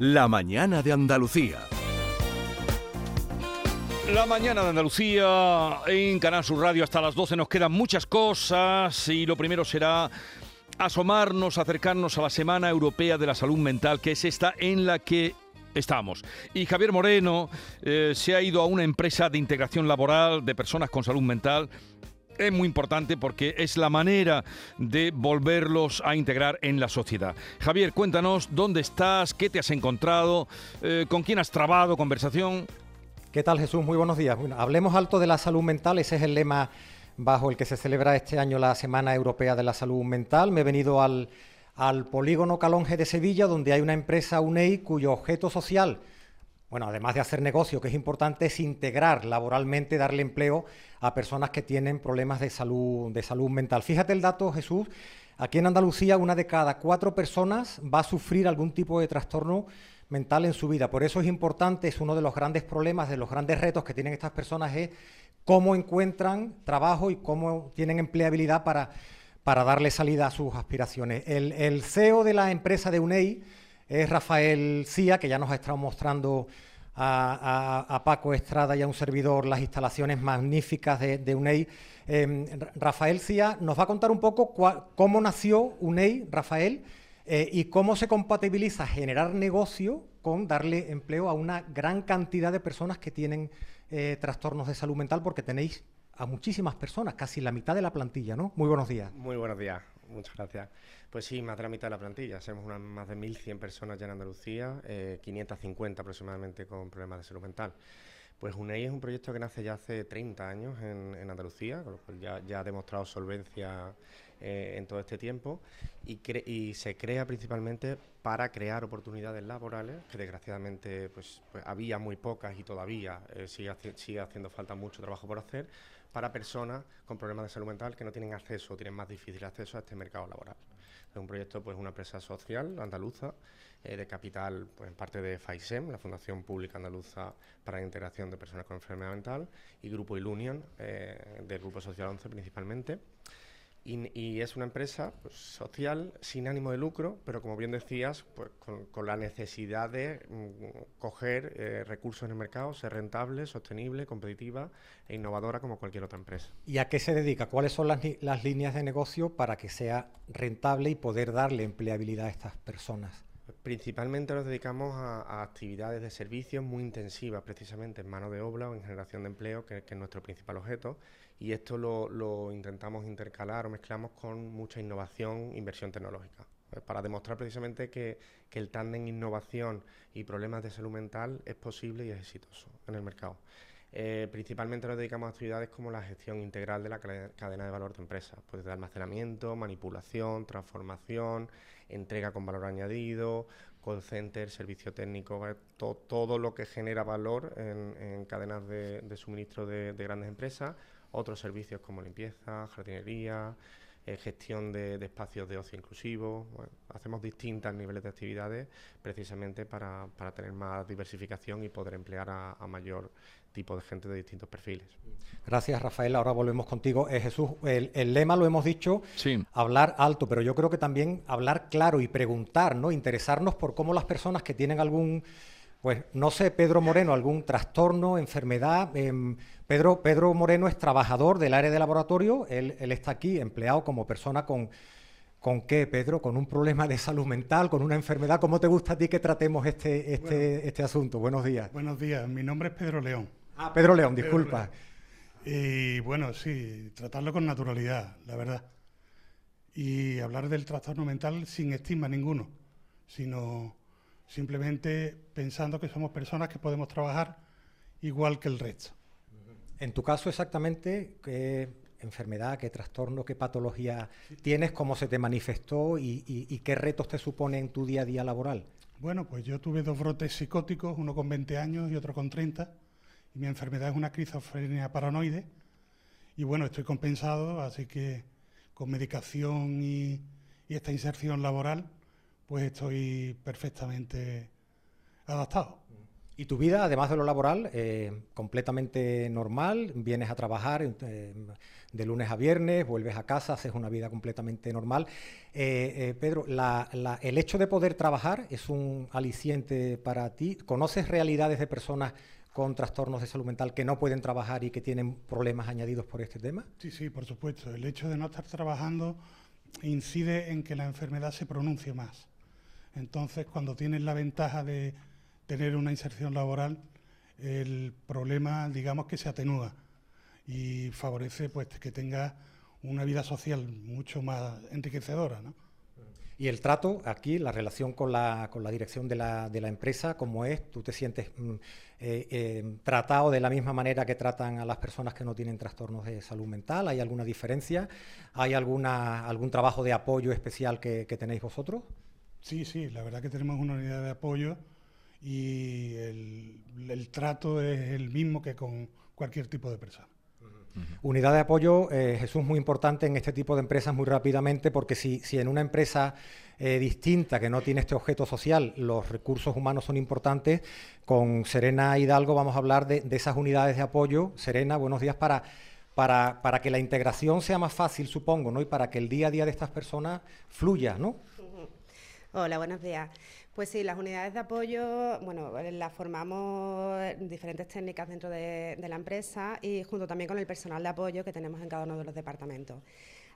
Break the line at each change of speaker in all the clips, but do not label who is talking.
La mañana de Andalucía. La mañana de Andalucía en Canal Sur Radio hasta las 12 nos quedan muchas cosas y lo primero será asomarnos, acercarnos a la Semana Europea de la Salud Mental, que es esta en la que estamos. Y Javier Moreno eh, se ha ido a una empresa de integración laboral de personas con salud mental es muy importante porque es la manera de volverlos a integrar en la sociedad. Javier, cuéntanos dónde estás, qué te has encontrado, eh, con quién has trabado conversación.
¿Qué tal Jesús? Muy buenos días. hablemos alto de la salud mental, ese es el lema bajo el que se celebra este año la Semana Europea de la Salud Mental. Me he venido al, al polígono Calonge de Sevilla, donde hay una empresa UNEI cuyo objeto social bueno, además de hacer negocio, que es importante, es integrar laboralmente, darle empleo a personas que tienen problemas de salud, de salud mental. Fíjate el dato, Jesús, aquí en Andalucía una de cada cuatro personas va a sufrir algún tipo de trastorno mental en su vida. Por eso es importante, es uno de los grandes problemas, de los grandes retos que tienen estas personas, es cómo encuentran trabajo y cómo tienen empleabilidad para, para darle salida a sus aspiraciones. El, el CEO de la empresa de UNEI, es Rafael Cía, que ya nos ha estado mostrando a, Paco Estrada y a un servidor las instalaciones magníficas de, UNEI. Em, Rafael Cía nos va a contar un poco cómo nació UNEI, Rafael, eh, y cómo se compatibiliza generar negocio con darle empleo a una gran cantidad de personas que tienen eh, trastornos de salud mental, porque tenéis a muchísimas personas, casi la mitad de la plantilla, ¿no? Muy buenos días.
Muy buenos días, muchas gracias. Pues sí, más de la mitad de la plantilla. Somos más de 1.100 personas ya en Andalucía, 550 eh, aproximadamente con problemas de salud mental. Pues UNEI es un proyecto que nace ya hace 30 años en, Andalucía, con lo cual ya, ha demostrado solvencia eh, en todo este tiempo y, se crea principalmente para crear oportunidades laborales, que desgraciadamente pues, pues había muy pocas y todavía eh, sigue, sigue haciendo falta mucho trabajo por hacer, para personas con problemas de salud mental que no tienen acceso o tienen más difícil acceso a este mercado laboral. Es un proyecto, pues una empresa social andaluza eh, de capital, pues en parte de FAISEM, la Fundación Pública Andaluza para la Integración de Personas con Enfermedad Mental, y Grupo Ilunion, eh, del Grupo Social 11 principalmente. Y, es una empresa pues, social sin ánimo de lucro, pero como bien decías, pues, con, la necesidad de mm, coger eh, recursos en el mercado, ser rentable, sostenible, competitiva e innovadora como cualquier otra empresa.
¿Y a qué se dedica? ¿Cuáles son las, líneas de negocio para que sea rentable y poder darle empleabilidad a estas personas?
Principalmente nos dedicamos a, actividades de servicios muy intensivas, precisamente en mano de obra o en generación de empleo, que es nuestro principal objeto y esto lo, intentamos intercalar o mezclamos con mucha innovación, inversión tecnológica, pues para demostrar precisamente que, el tándem innovación y problemas de salud mental es posible y es exitoso en el mercado. Eh, principalmente nos dedicamos a actividades como la gestión integral de la cadena de valor de empresas, pues de almacenamiento, manipulación, transformación, entrega con valor añadido, call center, servicio técnico, todo lo que genera valor en, cadenas de, suministro de grandes empresas otros servicios como limpieza, jardinería, eh, gestión de, espacios de ocio inclusivo. hacemos distintos niveles de actividades precisamente para, tener más diversificación y poder emplear a, mayor tipo de gente de distintos perfiles.
Gracias, Rafael. Ahora volvemos contigo. Eh, Jesús, el, lema lo hemos dicho, hablar alto, pero yo creo que también hablar claro y preguntar, ¿no? Interesarnos por cómo las personas que tienen algún pues no sé, Pedro Moreno, algún trastorno, enfermedad. Em, Pedro, Pedro Moreno es trabajador del área de laboratorio, él, está aquí empleado como persona con, ¿Con qué, Pedro? ¿Con un problema de salud mental, con una enfermedad? ¿Cómo te gusta a ti que tratemos este, este, este asunto? Buenos días.
Buenos días, mi nombre es Pedro León.
Ah, Pedro León, disculpa.
Y bueno, sí, tratarlo con naturalidad, la verdad. Y hablar del trastorno mental sin estigma ninguno, sino simplemente pensando que somos personas que podemos trabajar igual que el resto.
En tu caso exactamente, ¿qué enfermedad, qué trastorno, qué patología tienes, cómo se te manifestó y, qué retos te supone en tu día a día laboral?
Bueno, pues yo tuve dos brotes psicóticos, uno con 20 años y otro con 30, y mi enfermedad es una esquizofrenia paranoide, y bueno, estoy compensado, así que con medicación y esta inserción laboral, pues estoy perfectamente adaptado.
Y tu vida, además de lo laboral, eh, completamente normal, vienes a trabajar eh, de lunes a viernes, vuelves a casa, haces una vida completamente normal. Eh, Pedro, el hecho de poder trabajar es un aliciente para ti. ¿Conoces realidades de personas con trastornos de salud mental que no pueden trabajar y que tienen problemas añadidos por este tema?
Sí, sí, por supuesto. El hecho de no estar trabajando incide en que la enfermedad se pronuncie más. Entonces, cuando tienes la ventaja de tener una inserción laboral, el problema, digamos, que se atenúa y favorece pues que tenga una vida social mucho más enriquecedora. ¿no?
Y el trato aquí, la relación con la, con la dirección de la, de la, empresa, ¿cómo es? ¿Tú te sientes mm, eh, eh, tratado de la misma manera que tratan a las personas que no tienen trastornos de salud mental? ¿Hay alguna diferencia? ¿Hay alguna, algún trabajo de apoyo especial que tenéis vosotros?
Sí, sí, la verdad que tenemos una unidad de apoyo y el, trato es el mismo que con cualquier tipo de persona.
Unidad de apoyo, eh, Jesús, muy importante en este tipo de empresas muy rápidamente, porque si, si en una empresa eh, distinta que no tiene este objeto social, los recursos humanos son importantes, con Serena Hidalgo vamos a hablar de, de esas unidades de apoyo. Serena, buenos días para, para, para, que la integración sea más fácil, supongo, ¿no? Y para que el día a día de estas personas fluya, ¿no?
Hola, buenos días. Pues sí, las unidades de apoyo, bueno, las formamos diferentes técnicas dentro de, la empresa y junto también con el personal de apoyo que tenemos en cada uno de los departamentos.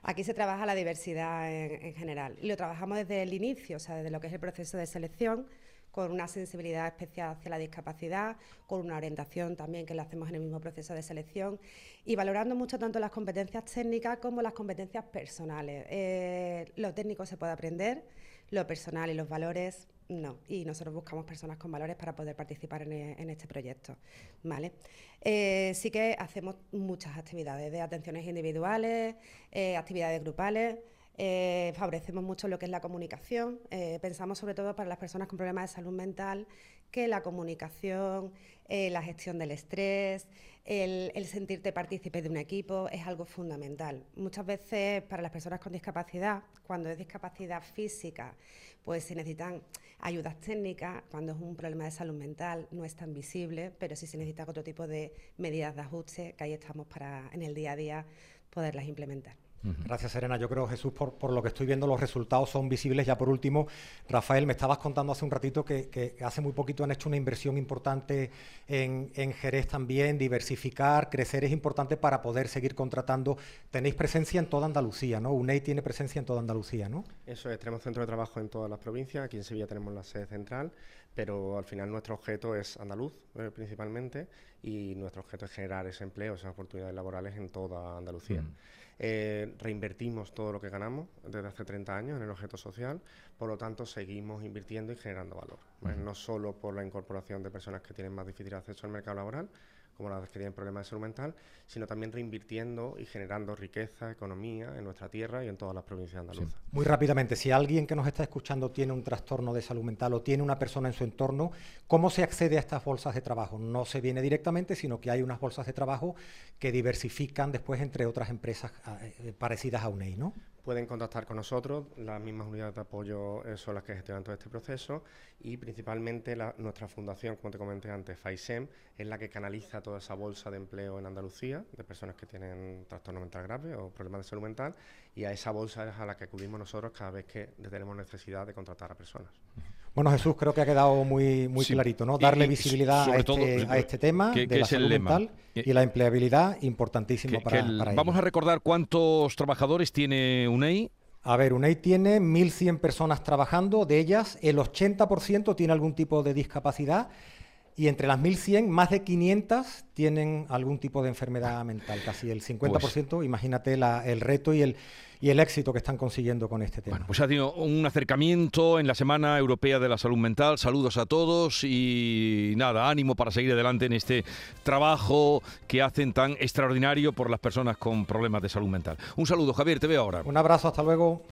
Aquí se trabaja la diversidad en, general y lo trabajamos desde el inicio, o sea, desde lo que es el proceso de selección, con una sensibilidad especial hacia la discapacidad, con una orientación también que lo hacemos en el mismo proceso de selección y valorando mucho tanto las competencias técnicas como las competencias personales. Eh, lo técnico se puede aprender, lo personal y los valores no, y nosotros buscamos personas con valores para poder participar en, e, este proyecto. ¿vale? Eh, sí que hacemos muchas actividades de atenciones individuales, eh, actividades grupales, eh, favorecemos mucho lo que es la comunicación. pensamos sobre todo para las personas con problemas de salud mental que la comunicación, la gestión del estrés, el, el, sentirte partícipe de un equipo es algo fundamental. Muchas veces para las personas con discapacidad, cuando es discapacidad física, pues se necesitan ayudas técnicas, cuando es un problema de salud mental no es tan visible, pero sí se necesita otro tipo de medidas de ajuste que ahí estamos para en el día a día poderlas implementar.
Gracias, Serena. Yo creo, Jesús, por, lo que estoy viendo, los resultados son visibles. Ya por último, Rafael, me estabas contando hace un ratito que, hace muy poquito han hecho una inversión importante en, Jerez también, diversificar, crecer es importante para poder seguir contratando. Tenéis presencia en toda Andalucía, ¿no? UNEI tiene presencia en toda Andalucía, ¿no?
Eso es, tenemos centro de trabajo en todas las provincias. Aquí en Sevilla tenemos la sede central, pero al final nuestro objeto es andaluz, eh, principalmente, y nuestro objeto es generar ese empleo, esas oportunidades laborales en toda Andalucía. Mm. Eh, reinvertimos todo lo que ganamos desde hace 30 años en el objeto social, por lo tanto seguimos invirtiendo y generando valor. No solo por la incorporación de personas que tienen más difícil acceso al mercado laboral, como las que tienen problemas de salud mental, sino también reinvirtiendo y generando riqueza, economía en nuestra tierra y en todas las provincias andaluzas.
Muy rápidamente, si alguien que nos está escuchando tiene un trastorno de salud mental o tiene una persona en su entorno, ¿cómo se accede a estas bolsas de trabajo? No se viene directamente, sino que hay unas bolsas de trabajo que diversifican después entre otras empresas eh, parecidas a UNEI, ¿no?
Pueden contactar con nosotros, las mismas unidades de apoyo eh, son las que gestionan todo este proceso. Y principalmente nuestra fundación, como te comenté antes, FAISEM, es la que canaliza toda esa bolsa de empleo en Andalucía de personas que tienen trastorno mental grave o problemas de salud mental. Y a esa bolsa es a la que acudimos nosotros cada vez que tenemos necesidad de contratar a personas.
Bueno, Jesús, creo que ha quedado muy, muy clarito, ¿no? Darle visibilidad a este, a este, tema de la salud mental y la empleabilidad, importantísimo para, para
Vamos a recordar cuántos trabajadores tiene UNEI.
A ver, UNEI tiene 1.100 personas trabajando, de ellas el 80% tiene algún tipo de discapacidad y entre las 1.100, más de 500 tienen algún tipo de enfermedad mental, casi el 50%. Pues imagínate el reto y el, y el éxito que están consiguiendo con este tema.
Bueno, pues ha tenido un acercamiento en la Semana Europea de la Salud Mental. Saludos a todos y nada, ánimo para seguir adelante en este trabajo que hacen tan extraordinario por las personas con problemas de salud mental. Un saludo, Javier, te veo ahora.
Un abrazo, hasta luego.